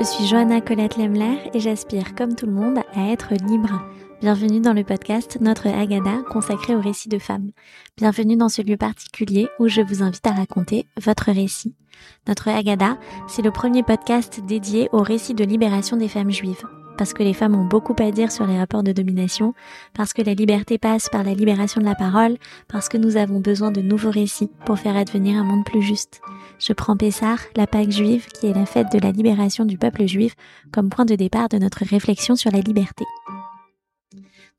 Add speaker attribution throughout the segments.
Speaker 1: Je suis Johanna Colette Lemler et j'aspire, comme tout le monde, à être libre. Bienvenue dans le podcast Notre Agada consacré au récit de femmes. Bienvenue dans ce lieu particulier où je vous invite à raconter votre récit. Notre Agada, c'est le premier podcast dédié au récit de libération des femmes juives parce que les femmes ont beaucoup à dire sur les rapports de domination, parce que la liberté passe par la libération de la parole, parce que nous avons besoin de nouveaux récits pour faire advenir un monde plus juste. Je prends Pessah, la Pâque juive, qui est la fête de la libération du peuple juif, comme point de départ de notre réflexion sur la liberté.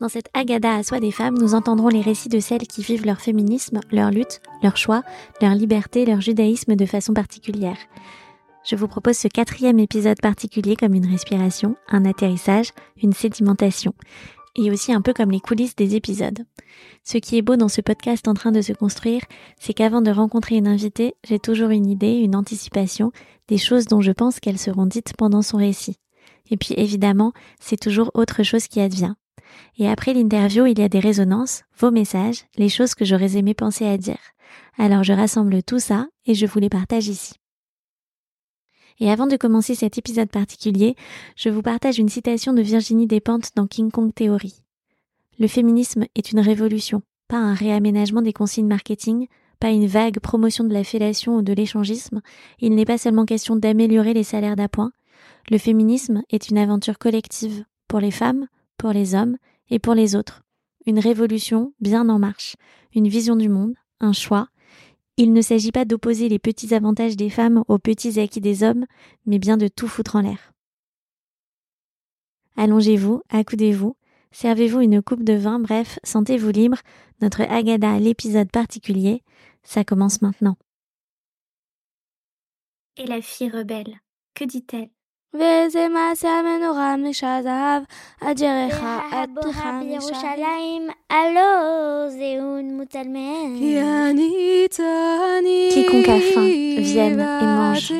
Speaker 1: Dans cette Agada à soi des femmes, nous entendrons les récits de celles qui vivent leur féminisme, leur lutte, leur choix, leur liberté, leur judaïsme de façon particulière. Je vous propose ce quatrième épisode particulier comme une respiration, un atterrissage, une sédimentation, et aussi un peu comme les coulisses des épisodes. Ce qui est beau dans ce podcast en train de se construire, c'est qu'avant de rencontrer une invitée, j'ai toujours une idée, une anticipation, des choses dont je pense qu'elles seront dites pendant son récit. Et puis évidemment, c'est toujours autre chose qui advient. Et après l'interview, il y a des résonances, vos messages, les choses que j'aurais aimé penser à dire. Alors je rassemble tout ça et je vous les partage ici. Et avant de commencer cet épisode particulier, je vous partage une citation de Virginie Despentes dans King Kong Theory. Le féminisme est une révolution, pas un réaménagement des consignes marketing, pas une vague promotion de la fellation ou de l'échangisme. Il n'est pas seulement question d'améliorer les salaires d'appoint. Le féminisme est une aventure collective pour les femmes, pour les hommes et pour les autres. Une révolution bien en marche, une vision du monde, un choix, il ne s'agit pas d'opposer les petits avantages des femmes aux petits acquis des hommes, mais bien de tout foutre en l'air. Allongez-vous, accoudez-vous, servez-vous une coupe de vin, bref, sentez-vous libre. Notre Agada, l'épisode particulier, ça commence maintenant. Et la fille rebelle, que dit-elle?
Speaker 2: וזה מעשה המנורה משזהב, הדרך עבדך בירושלים, הלא זהון מוצלמן. כי אני
Speaker 1: Quiconque a faim, vienne et mange.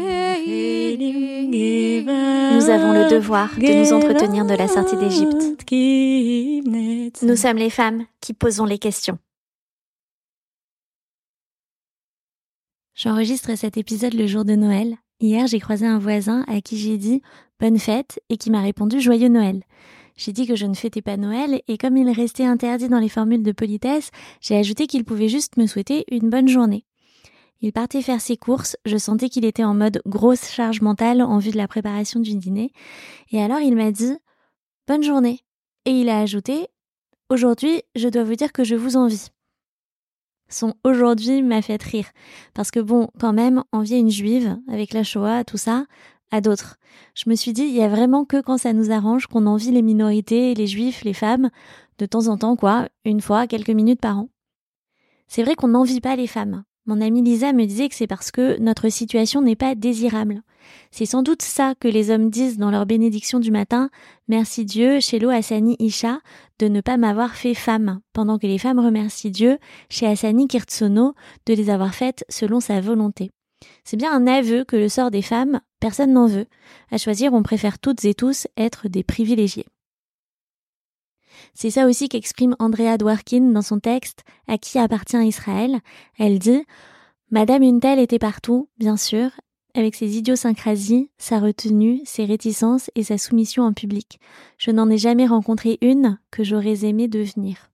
Speaker 1: Nous avons le devoir de nous entretenir de la sortie d'Égypte. Nous sommes les femmes qui posons les questions. J'enregistre cet épisode le jour de Noël, Hier, j'ai croisé un voisin à qui j'ai dit bonne fête et qui m'a répondu joyeux Noël. J'ai dit que je ne fêtais pas Noël et comme il restait interdit dans les formules de politesse, j'ai ajouté qu'il pouvait juste me souhaiter une bonne journée. Il partait faire ses courses, je sentais qu'il était en mode grosse charge mentale en vue de la préparation du dîner, et alors il m'a dit bonne journée. Et il a ajouté aujourd'hui, je dois vous dire que je vous envie son aujourd'hui m'a fait rire. Parce que bon, quand même, envier une juive avec la Shoah, tout ça, à d'autres. Je me suis dit, il y a vraiment que quand ça nous arrange qu'on envie les minorités, les juifs, les femmes, de temps en temps, quoi, une fois, quelques minutes par an. C'est vrai qu'on n'envie pas les femmes. Mon amie Lisa me disait que c'est parce que notre situation n'est pas désirable. C'est sans doute ça que les hommes disent dans leur bénédiction du matin. Merci Dieu, chez Hassani Isha, de ne pas m'avoir fait femme, pendant que les femmes remercient Dieu, chez Hassani Kirtsono, de les avoir faites selon sa volonté. C'est bien un aveu que le sort des femmes, personne n'en veut. À choisir, on préfère toutes et tous être des privilégiés. C'est ça aussi qu'exprime Andrea Dworkin dans son texte À qui appartient Israël? Elle dit Madame une telle était partout, bien sûr, avec ses idiosyncrasies, sa retenue, ses réticences et sa soumission en public. Je n'en ai jamais rencontré une que j'aurais aimé devenir.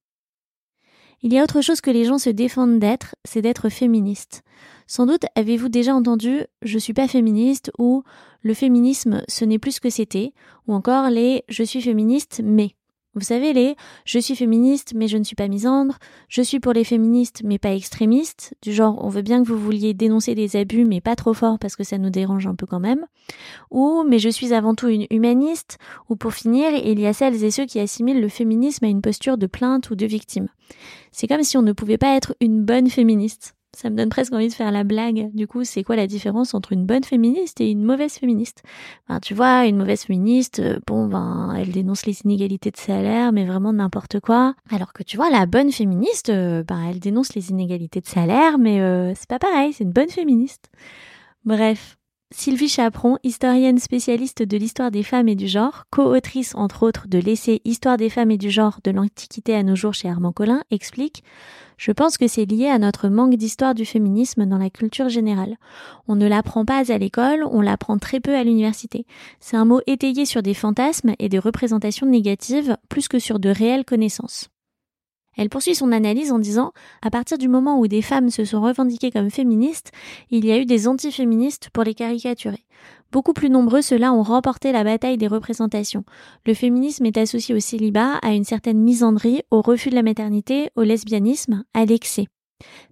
Speaker 1: Il y a autre chose que les gens se défendent d'être, c'est d'être féministe. Sans doute avez-vous déjà entendu je suis pas féministe ou le féminisme ce n'est plus ce que c'était ou encore les je suis féministe mais. Vous savez, les je suis féministe mais je ne suis pas misandre, je suis pour les féministes mais pas extrémiste, du genre on veut bien que vous vouliez dénoncer des abus mais pas trop fort parce que ça nous dérange un peu quand même, ou mais je suis avant tout une humaniste, ou pour finir, il y a celles et ceux qui assimilent le féminisme à une posture de plainte ou de victime. C'est comme si on ne pouvait pas être une bonne féministe. Ça me donne presque envie de faire la blague. Du coup, c'est quoi la différence entre une bonne féministe et une mauvaise féministe? Ben, Tu vois, une mauvaise féministe, euh, bon, ben, elle dénonce les inégalités de salaire, mais vraiment n'importe quoi. Alors que tu vois, la bonne féministe, euh, ben, elle dénonce les inégalités de salaire, mais euh, c'est pas pareil, c'est une bonne féministe. Bref, Sylvie Chaperon, historienne spécialiste de l'histoire des femmes et du genre, co-autrice entre autres de l'essai Histoire des femmes et du genre de l'Antiquité à nos jours chez Armand Collin, explique Je pense que c'est lié à notre manque d'histoire du féminisme dans la culture générale. On ne l'apprend pas à l'école, on l'apprend très peu à l'université. C'est un mot étayé sur des fantasmes et des représentations négatives plus que sur de réelles connaissances. Elle poursuit son analyse en disant À partir du moment où des femmes se sont revendiquées comme féministes, il y a eu des antiféministes pour les caricaturer. Beaucoup plus nombreux, ceux-là ont remporté la bataille des représentations. Le féminisme est associé au célibat, à une certaine misandrie, au refus de la maternité, au lesbianisme, à l'excès.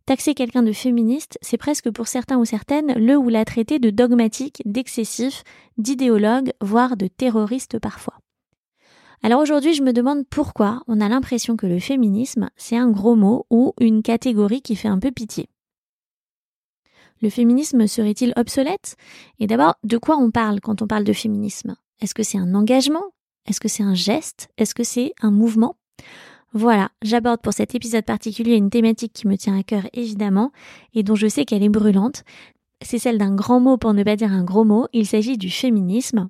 Speaker 1: Taxer quelqu'un de féministe, c'est presque pour certains ou certaines le ou la traiter de dogmatique, d'excessif, d'idéologue, voire de terroriste parfois. Alors aujourd'hui, je me demande pourquoi on a l'impression que le féminisme, c'est un gros mot ou une catégorie qui fait un peu pitié. Le féminisme serait-il obsolète? Et d'abord, de quoi on parle quand on parle de féminisme? Est-ce que c'est un engagement? Est-ce que c'est un geste? Est-ce que c'est un mouvement? Voilà, j'aborde pour cet épisode particulier une thématique qui me tient à cœur évidemment et dont je sais qu'elle est brûlante. C'est celle d'un grand mot pour ne pas dire un gros mot, il s'agit du féminisme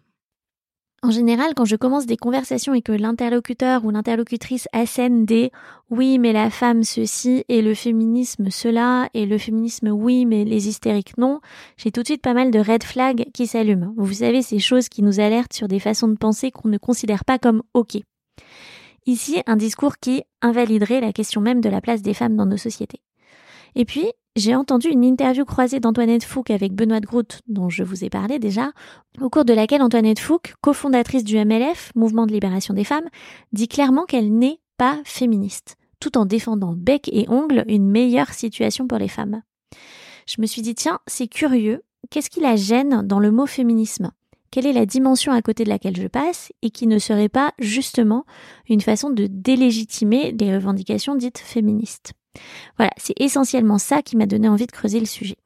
Speaker 1: En général, quand je commence des conversations et que l'interlocuteur ou l'interlocutrice assène des oui, mais la femme ceci et le féminisme cela et le féminisme oui, mais les hystériques non, j'ai tout de suite pas mal de red flags qui s'allument. Vous savez, ces choses qui nous alertent sur des façons de penser qu'on ne considère pas comme ok. Ici, un discours qui invaliderait la question même de la place des femmes dans nos sociétés. Et puis, j'ai entendu une interview croisée d'Antoinette Fouque avec Benoît de Groot, dont je vous ai parlé déjà, au cours de laquelle Antoinette Fouque, cofondatrice du MLF, Mouvement de libération des femmes, dit clairement qu'elle n'est pas féministe, tout en défendant bec et ongle une meilleure situation pour les femmes. Je me suis dit, tiens, c'est curieux, qu'est-ce qui la gêne dans le mot féminisme? Quelle est la dimension à côté de laquelle je passe et qui ne serait pas justement une façon de délégitimer les revendications dites féministes? Voilà, c'est essentiellement ça qui m'a donné envie de creuser le sujet.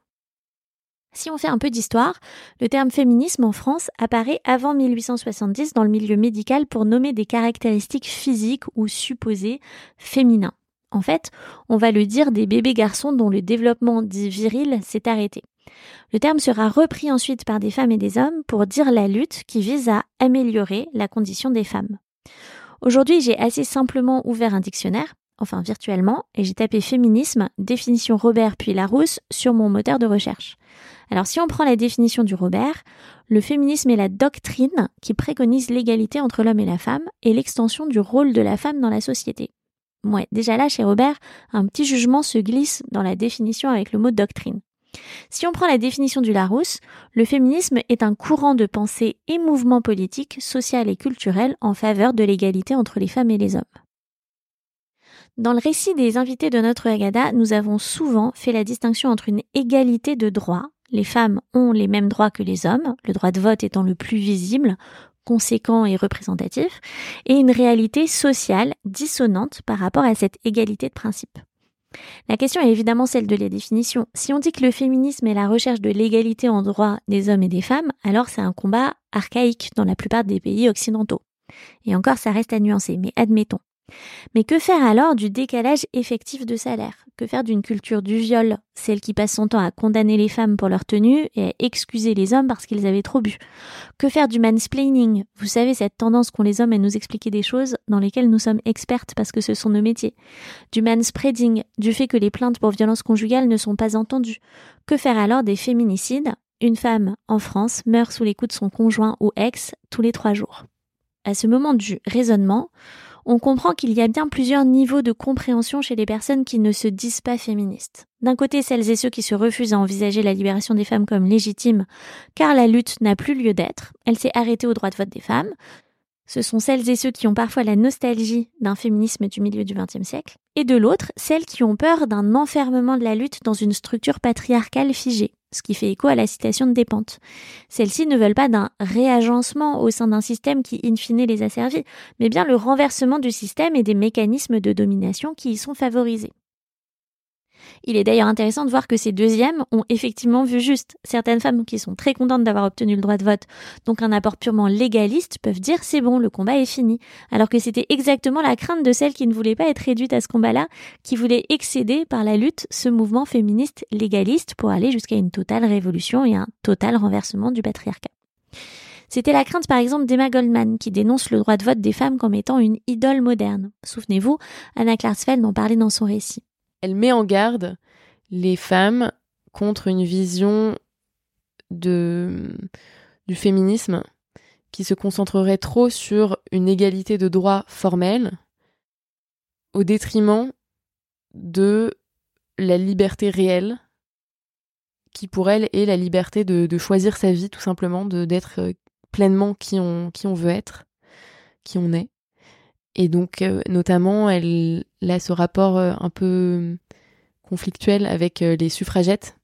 Speaker 1: Si on fait un peu d'histoire, le terme féminisme en France apparaît avant 1870 dans le milieu médical pour nommer des caractéristiques physiques ou supposées féminins. En fait, on va le dire des bébés garçons dont le développement dit viril s'est arrêté. Le terme sera repris ensuite par des femmes et des hommes pour dire la lutte qui vise à améliorer la condition des femmes. Aujourd'hui, j'ai assez simplement ouvert un dictionnaire enfin virtuellement, et j'ai tapé féminisme, définition Robert puis Larousse sur mon moteur de recherche. Alors si on prend la définition du Robert, le féminisme est la doctrine qui préconise l'égalité entre l'homme et la femme et l'extension du rôle de la femme dans la société. Ouais, déjà là, chez Robert, un petit jugement se glisse dans la définition avec le mot doctrine. Si on prend la définition du Larousse, le féminisme est un courant de pensée et mouvement politique, social et culturel en faveur de l'égalité entre les femmes et les hommes. Dans le récit des invités de notre Agada, nous avons souvent fait la distinction entre une égalité de droits, les femmes ont les mêmes droits que les hommes, le droit de vote étant le plus visible, conséquent et représentatif, et une réalité sociale dissonante par rapport à cette égalité de principe. La question est évidemment celle de la définition. Si on dit que le féminisme est la recherche de l'égalité en droit des hommes et des femmes, alors c'est un combat archaïque dans la plupart des pays occidentaux. Et encore, ça reste à nuancer, mais admettons. Mais que faire alors du décalage effectif de salaire? Que faire d'une culture du viol, celle qui passe son temps à condamner les femmes pour leur tenue et à excuser les hommes parce qu'ils avaient trop bu? Que faire du mansplaining? Vous savez, cette tendance qu'ont les hommes à nous expliquer des choses dans lesquelles nous sommes expertes parce que ce sont nos métiers. Du manspreading, du fait que les plaintes pour violence conjugale ne sont pas entendues. Que faire alors des féminicides? Une femme en France meurt sous les coups de son conjoint ou ex tous les trois jours. À ce moment du raisonnement, on comprend qu'il y a bien plusieurs niveaux de compréhension chez les personnes qui ne se disent pas féministes. D'un côté, celles et ceux qui se refusent à envisager la libération des femmes comme légitime, car la lutte n'a plus lieu d'être, elle s'est arrêtée au droit de vote des femmes. Ce sont celles et ceux qui ont parfois la nostalgie d'un féminisme du milieu du XXe siècle. Et de l'autre, celles qui ont peur d'un enfermement de la lutte dans une structure patriarcale figée, ce qui fait écho à la citation de Despentes. Celles-ci ne veulent pas d'un réagencement au sein d'un système qui in fine les a servis, mais bien le renversement du système et des mécanismes de domination qui y sont favorisés. Il est d'ailleurs intéressant de voir que ces deuxièmes ont effectivement vu juste. Certaines femmes qui sont très contentes d'avoir obtenu le droit de vote, donc un apport purement légaliste, peuvent dire c'est bon, le combat est fini. Alors que c'était exactement la crainte de celles qui ne voulaient pas être réduites à ce combat-là, qui voulaient excéder par la lutte ce mouvement féministe légaliste pour aller jusqu'à une totale révolution et un total renversement du patriarcat. C'était la crainte par exemple d'Emma Goldman qui dénonce le droit de vote des femmes comme étant une idole moderne. Souvenez-vous, Anna Klarsfeld en parlait dans son récit
Speaker 3: elle met en garde les femmes contre une vision du féminisme qui se concentrerait trop sur une égalité de droits formels au détriment de la liberté réelle qui pour elle est la liberté de, choisir sa vie tout simplement, d'être euh, pleinement qui on, qui on veut être, qui on est. Et donc, euh, notamment, elle a ce rapport euh, un peu conflictuel avec euh, les suffragettes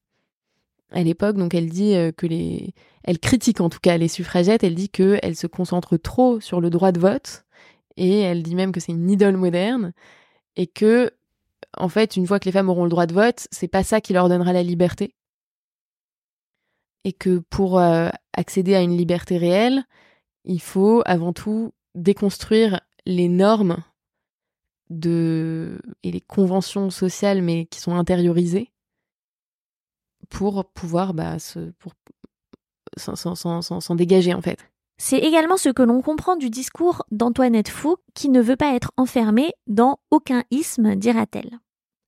Speaker 3: à l'époque. Donc, elle dit que les, elle critique en tout cas les suffragettes. Elle dit qu'elles se concentrent trop sur le droit de vote et elle dit même que c'est une idole moderne et que, en fait, une fois que les femmes auront le droit de vote, c'est pas ça qui leur donnera la liberté. Et que pour accéder à une liberté réelle, il faut avant tout déconstruire les normes de et les conventions sociales mais qui sont intériorisées pour pouvoir bah, s'en dégager en fait.
Speaker 1: C'est également ce que l'on comprend du discours d'Antoinette Fou qui ne veut pas être enfermée dans aucun isme, dira-t-elle.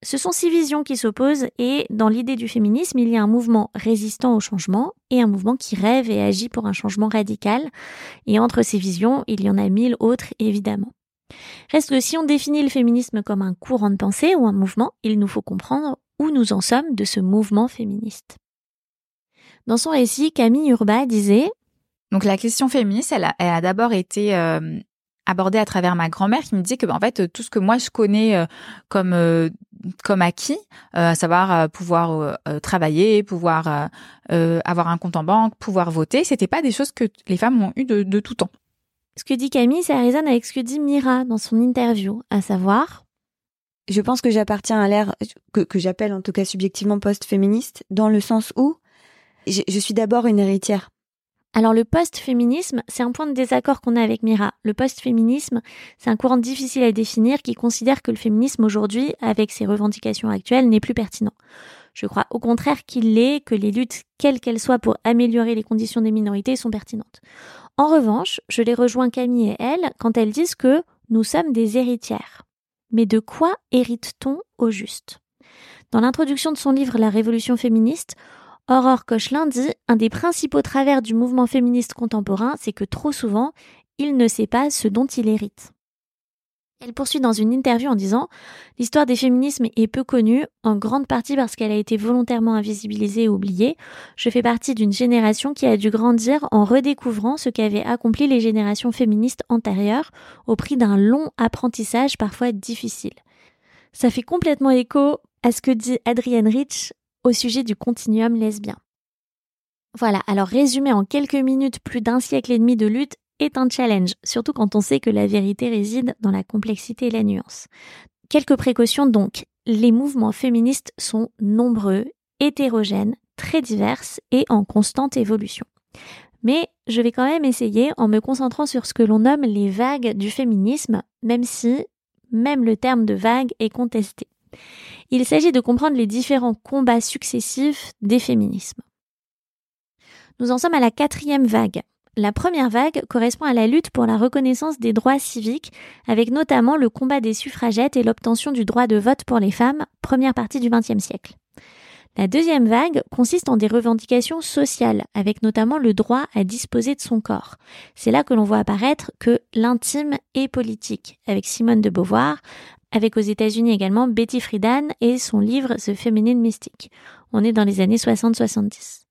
Speaker 1: Ce sont six visions qui s'opposent et dans l'idée du féminisme, il y a un mouvement résistant au changement et un mouvement qui rêve et agit pour un changement radical. Et entre ces visions, il y en a mille autres évidemment. Reste que si on définit le féminisme comme un courant de pensée ou un mouvement, il nous faut comprendre où nous en sommes de ce mouvement féministe. Dans son récit, Camille Urba disait
Speaker 4: Donc la question féministe, elle a, d'abord été euh, abordée à travers ma grand-mère qui me disait que en fait tout ce que moi je connais euh, comme euh, comme acquis, euh, à savoir euh, pouvoir euh, travailler, pouvoir avoir un compte en banque, pouvoir voter, c'était pas des choses que les femmes ont eu de, tout temps.
Speaker 1: Ce que dit Camille, ça résonne avec ce que dit Mira dans son interview, à savoir.
Speaker 5: Je pense que j'appartiens à l'ère que, que j'appelle en tout cas subjectivement post-féministe, dans le sens où je suis d'abord une héritière
Speaker 1: alors le post-féminisme, c'est un point de désaccord qu'on a avec Mira. Le post-féminisme, c'est un courant difficile à définir qui considère que le féminisme aujourd'hui, avec ses revendications actuelles, n'est plus pertinent. Je crois au contraire qu'il l'est, que les luttes, quelles qu'elles soient pour améliorer les conditions des minorités, sont pertinentes. En revanche, je les rejoins Camille et elle quand elles disent que nous sommes des héritières. Mais de quoi hérite-t-on au juste? Dans l'introduction de son livre La Révolution féministe, Aurore Cochelin dit Un des principaux travers du mouvement féministe contemporain, c'est que trop souvent, il ne sait pas ce dont il hérite. Elle poursuit dans une interview en disant L'histoire des féminismes est peu connue, en grande partie parce qu'elle a été volontairement invisibilisée et oubliée. Je fais partie d'une génération qui a dû grandir en redécouvrant ce qu'avaient accompli les générations féministes antérieures au prix d'un long apprentissage parfois difficile. Ça fait complètement écho à ce que dit Adrienne Rich au sujet du continuum lesbien. Voilà, alors résumer en quelques minutes plus d'un siècle et demi de lutte est un challenge, surtout quand on sait que la vérité réside dans la complexité et la nuance. Quelques précautions donc. Les mouvements féministes sont nombreux, hétérogènes, très diverses et en constante évolution. Mais je vais quand même essayer en me concentrant sur ce que l'on nomme les vagues du féminisme, même si même le terme de vague est contesté. Il s'agit de comprendre les différents combats successifs des féminismes. Nous en sommes à la quatrième vague. La première vague correspond à la lutte pour la reconnaissance des droits civiques, avec notamment le combat des suffragettes et l'obtention du droit de vote pour les femmes, première partie du XXe siècle. La deuxième vague consiste en des revendications sociales, avec notamment le droit à disposer de son corps. C'est là que l'on voit apparaître que l'intime est politique, avec Simone de Beauvoir, avec aux États-Unis également Betty Friedan et son livre The Feminine Mystic. On est dans les années 60-70.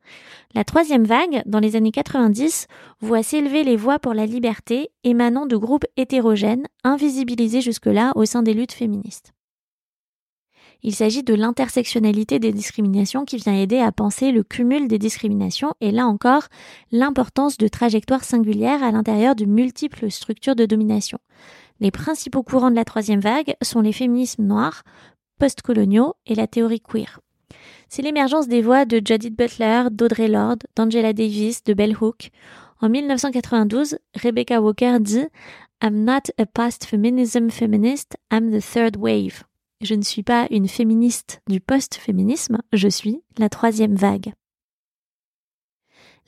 Speaker 1: La troisième vague, dans les années 90, voit s'élever les voix pour la liberté émanant de groupes hétérogènes, invisibilisés jusque-là au sein des luttes féministes. Il s'agit de l'intersectionnalité des discriminations qui vient aider à penser le cumul des discriminations et là encore l'importance de trajectoires singulières à l'intérieur de multiples structures de domination. Les principaux courants de la troisième vague sont les féminismes noirs, postcoloniaux et la théorie queer. C'est l'émergence des voix de Judith Butler, d'Audrey Lorde, d'Angela Davis, de Bell Hook. En 1992, Rebecca Walker dit I'm not a post-feminism feminist, I'm the third wave. Je ne suis pas une féministe du post-féminisme, je suis la troisième vague.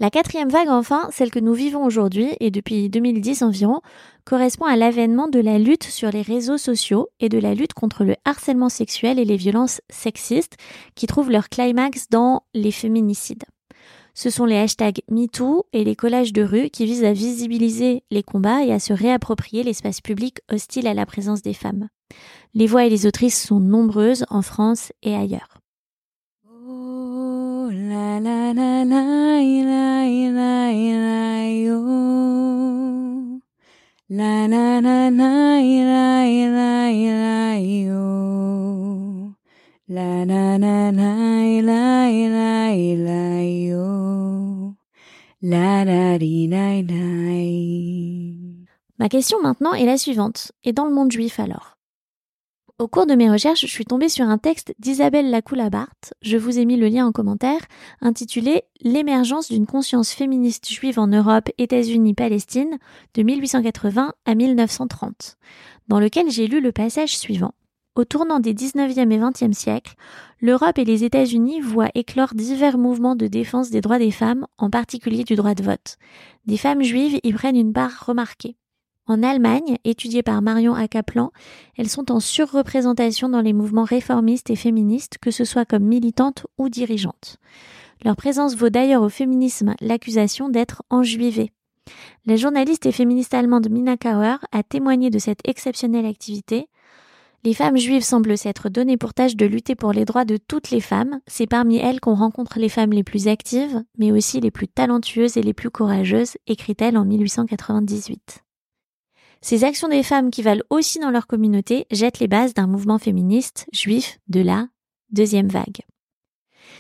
Speaker 1: La quatrième vague, enfin, celle que nous vivons aujourd'hui et depuis 2010 environ, correspond à l'avènement de la lutte sur les réseaux sociaux et de la lutte contre le harcèlement sexuel et les violences sexistes qui trouvent leur climax dans les féminicides. Ce sont les hashtags MeToo et les collages de rue qui visent à visibiliser les combats et à se réapproprier l'espace public hostile à la présence des femmes. Les voix et les autrices sont nombreuses en France et ailleurs. La, la, la, la, La la la la la la la yo. La la la la la la la yo. La la di la Ma question maintenant est la suivante. Et dans le monde juif alors? Au cours de mes recherches, je suis tombée sur un texte d'Isabelle Lacoula-Barthes, je vous ai mis le lien en commentaire, intitulé L'émergence d'une conscience féministe juive en Europe, États-Unis, Palestine, de 1880 à 1930, dans lequel j'ai lu le passage suivant. Au tournant des 19e et 20e siècles, l'Europe et les États-Unis voient éclore divers mouvements de défense des droits des femmes, en particulier du droit de vote. Des femmes juives y prennent une part remarquée. En Allemagne, étudiée par Marion Akaplan, elles sont en surreprésentation dans les mouvements réformistes et féministes, que ce soit comme militantes ou dirigeantes. Leur présence vaut d'ailleurs au féminisme l'accusation d'être enjuivée. La journaliste et féministe allemande Mina Kauer a témoigné de cette exceptionnelle activité. Les femmes juives semblent s'être données pour tâche de lutter pour les droits de toutes les femmes. C'est parmi elles qu'on rencontre les femmes les plus actives, mais aussi les plus talentueuses et les plus courageuses, écrit-elle en 1898. Ces actions des femmes qui valent aussi dans leur communauté jettent les bases d'un mouvement féministe juif de la deuxième vague.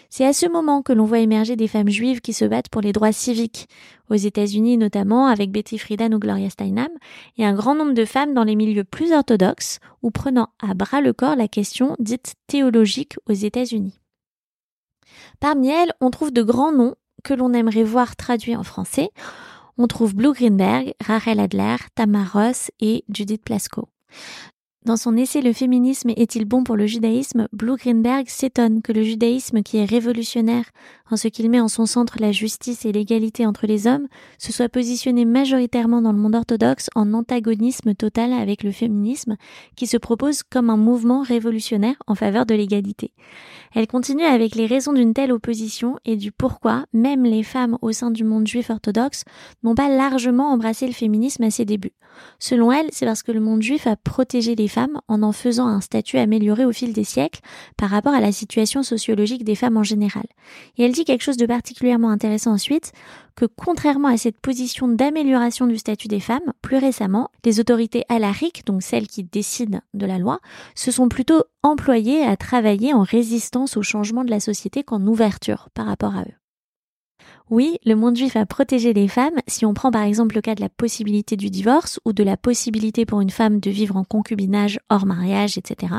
Speaker 1: C'est à ce moment que l'on voit émerger des femmes juives qui se battent pour les droits civiques, aux États-Unis notamment avec Betty Friedan ou Gloria Steinem, et un grand nombre de femmes dans les milieux plus orthodoxes ou prenant à bras le corps la question dite théologique aux États-Unis. Parmi elles, on trouve de grands noms que l'on aimerait voir traduits en français, on trouve Blue Greenberg, Rachel Adler, Tamar Ross et Judith Plasko. Dans son essai Le féminisme est-il bon pour le judaïsme, Blue Greenberg s'étonne que le judaïsme, qui est révolutionnaire en ce qu'il met en son centre la justice et l'égalité entre les hommes, se soit positionné majoritairement dans le monde orthodoxe en antagonisme total avec le féminisme, qui se propose comme un mouvement révolutionnaire en faveur de l'égalité. Elle continue avec les raisons d'une telle opposition et du pourquoi même les femmes au sein du monde juif orthodoxe n'ont pas largement embrassé le féminisme à ses débuts. Selon elle, c'est parce que le monde juif a protégé les en en faisant un statut amélioré au fil des siècles par rapport à la situation sociologique des femmes en général. Et elle dit quelque chose de particulièrement intéressant ensuite, que contrairement à cette position d'amélioration du statut des femmes, plus récemment, les autorités alariques, donc celles qui décident de la loi, se sont plutôt employées à travailler en résistance au changement de la société qu'en ouverture par rapport à eux. Oui, le monde juif a protégé les femmes si on prend par exemple le cas de la possibilité du divorce ou de la possibilité pour une femme de vivre en concubinage hors mariage, etc.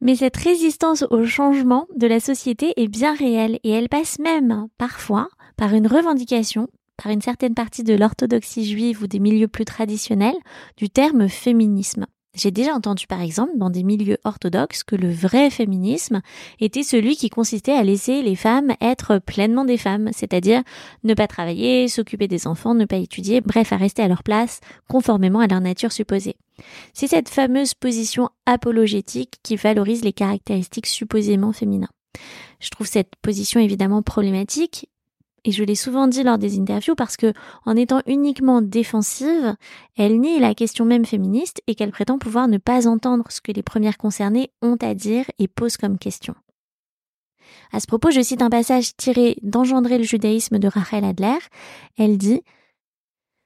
Speaker 1: Mais cette résistance au changement de la société est bien réelle et elle passe même parfois par une revendication par une certaine partie de l'orthodoxie juive ou des milieux plus traditionnels du terme féminisme. J'ai déjà entendu par exemple dans des milieux orthodoxes que le vrai féminisme était celui qui consistait à laisser les femmes être pleinement des femmes, c'est-à-dire ne pas travailler, s'occuper des enfants, ne pas étudier, bref à rester à leur place conformément à leur nature supposée. C'est cette fameuse position apologétique qui valorise les caractéristiques supposément féminins. Je trouve cette position évidemment problématique et je l'ai souvent dit lors des interviews parce que, en étant uniquement défensive, elle nie la question même féministe et qu'elle prétend pouvoir ne pas entendre ce que les premières concernées ont à dire et posent comme question. À ce propos, je cite un passage tiré d'Engendrer le judaïsme de Rachel Adler. Elle dit,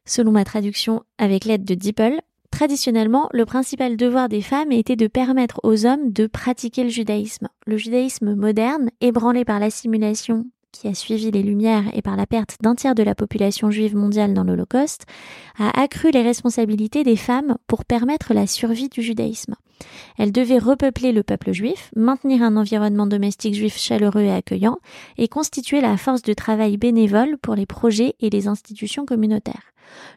Speaker 1: selon ma traduction avec l'aide de Dippel, Traditionnellement, le principal devoir des femmes était de permettre aux hommes de pratiquer le judaïsme. Le judaïsme moderne, ébranlé par l'assimilation qui a suivi les Lumières et par la perte d'un tiers de la population juive mondiale dans l'Holocauste, a accru les responsabilités des femmes pour permettre la survie du judaïsme. Elles devaient repeupler le peuple juif, maintenir un environnement domestique juif chaleureux et accueillant, et constituer la force de travail bénévole pour les projets et les institutions communautaires.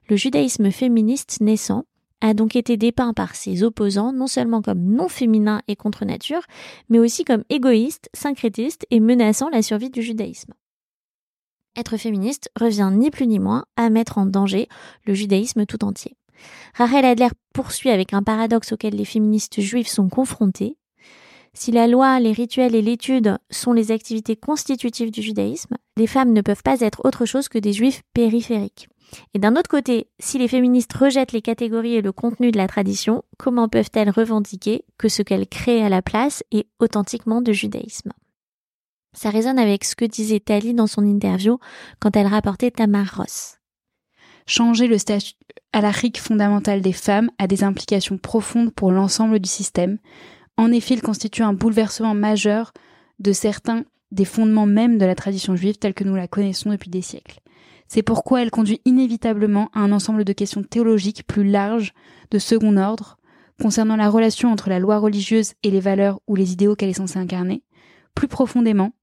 Speaker 1: Le judaïsme féministe naissant a donc été dépeint par ses opposants non seulement comme non féminin et contre nature, mais aussi comme égoïste, syncrétiste et menaçant la survie du judaïsme. Être féministe revient ni plus ni moins à mettre en danger le judaïsme tout entier. Rachel Adler poursuit avec un paradoxe auquel les féministes juives sont confrontées. Si la loi, les rituels et l'étude sont les activités constitutives du judaïsme, les femmes ne peuvent pas être autre chose que des juifs périphériques. Et d'un autre côté, si les féministes rejettent les catégories et le contenu de la tradition, comment peuvent-elles revendiquer que ce qu'elles créent à la place est authentiquement de judaïsme? Ça résonne avec ce que disait Tali dans son interview quand elle rapportait Tamar Ross.
Speaker 6: Changer le statut alarique fondamental des femmes a des implications profondes pour l'ensemble du système. En effet, il constitue un bouleversement majeur de certains des fondements même de la tradition juive telle que nous la connaissons depuis des siècles. C'est pourquoi elle conduit inévitablement à un ensemble de questions théologiques plus larges, de second ordre, concernant la relation entre la loi religieuse et les valeurs ou les idéaux qu'elle est censée incarner. Plus profondément,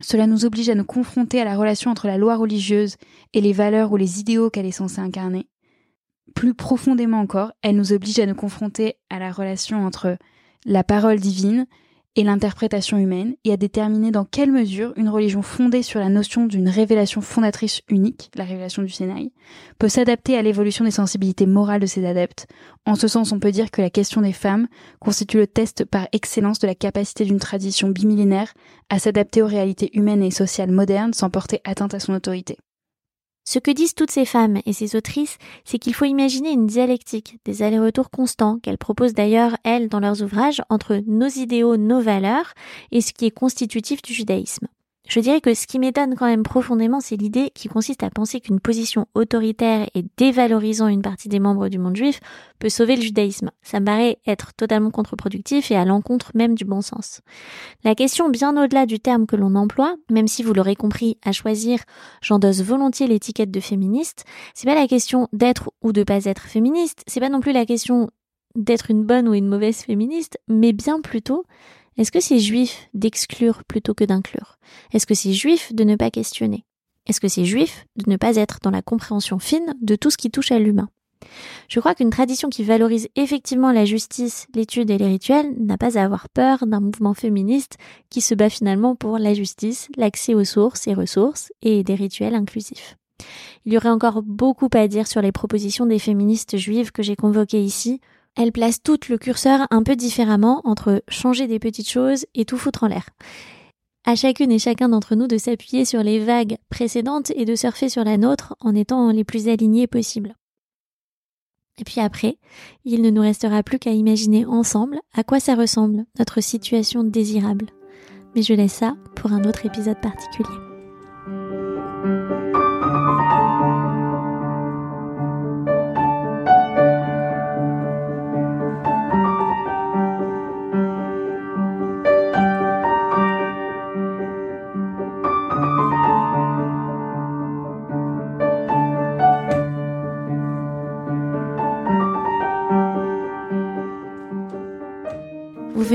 Speaker 6: cela nous oblige à nous confronter à la relation entre la loi religieuse et les valeurs ou les idéaux qu'elle est censée incarner. Plus profondément encore, elle nous oblige à nous confronter à la relation entre la parole divine et l'interprétation humaine et à déterminer dans quelle mesure une religion fondée sur la notion d'une révélation fondatrice unique, la révélation du Sénaï, peut s'adapter à l'évolution des sensibilités morales de ses adeptes. En ce sens, on peut dire que la question des femmes constitue le test par excellence de la capacité d'une tradition bimillénaire à s'adapter aux réalités humaines et sociales modernes sans porter atteinte à son autorité.
Speaker 1: Ce que disent toutes ces femmes et ces autrices, c'est qu'il faut imaginer une dialectique, des allers-retours constants, qu'elles proposent d'ailleurs, elles, dans leurs ouvrages, entre nos idéaux, nos valeurs, et ce qui est constitutif du judaïsme. Je dirais que ce qui m'étonne quand même profondément, c'est l'idée qui consiste à penser qu'une position autoritaire et dévalorisant une partie des membres du monde juif peut sauver le judaïsme. Ça me paraît être totalement contre-productif et à l'encontre même du bon sens. La question, bien au-delà du terme que l'on emploie, même si vous l'aurez compris, à choisir, j'endosse volontiers l'étiquette de féministe, c'est pas la question d'être ou de pas être féministe, c'est pas non plus la question d'être une bonne ou une mauvaise féministe, mais bien plutôt est-ce que c'est juif d'exclure plutôt que d'inclure? Est-ce que c'est juif de ne pas questionner? Est-ce que c'est juif de ne pas être dans la compréhension fine de tout ce qui touche à l'humain? Je crois qu'une tradition qui valorise effectivement la justice, l'étude et les rituels n'a pas à avoir peur d'un mouvement féministe qui se bat finalement pour la justice, l'accès aux sources et ressources et des rituels inclusifs. Il y aurait encore beaucoup à dire sur les propositions des féministes juives que j'ai convoquées ici, elle place tout le curseur un peu différemment entre changer des petites choses et tout foutre en l'air. À chacune et chacun d'entre nous de s'appuyer sur les vagues précédentes et de surfer sur la nôtre en étant les plus alignés possibles. Et puis après, il ne nous restera plus qu'à imaginer ensemble à quoi ça ressemble, notre situation désirable. Mais je laisse ça pour un autre épisode particulier.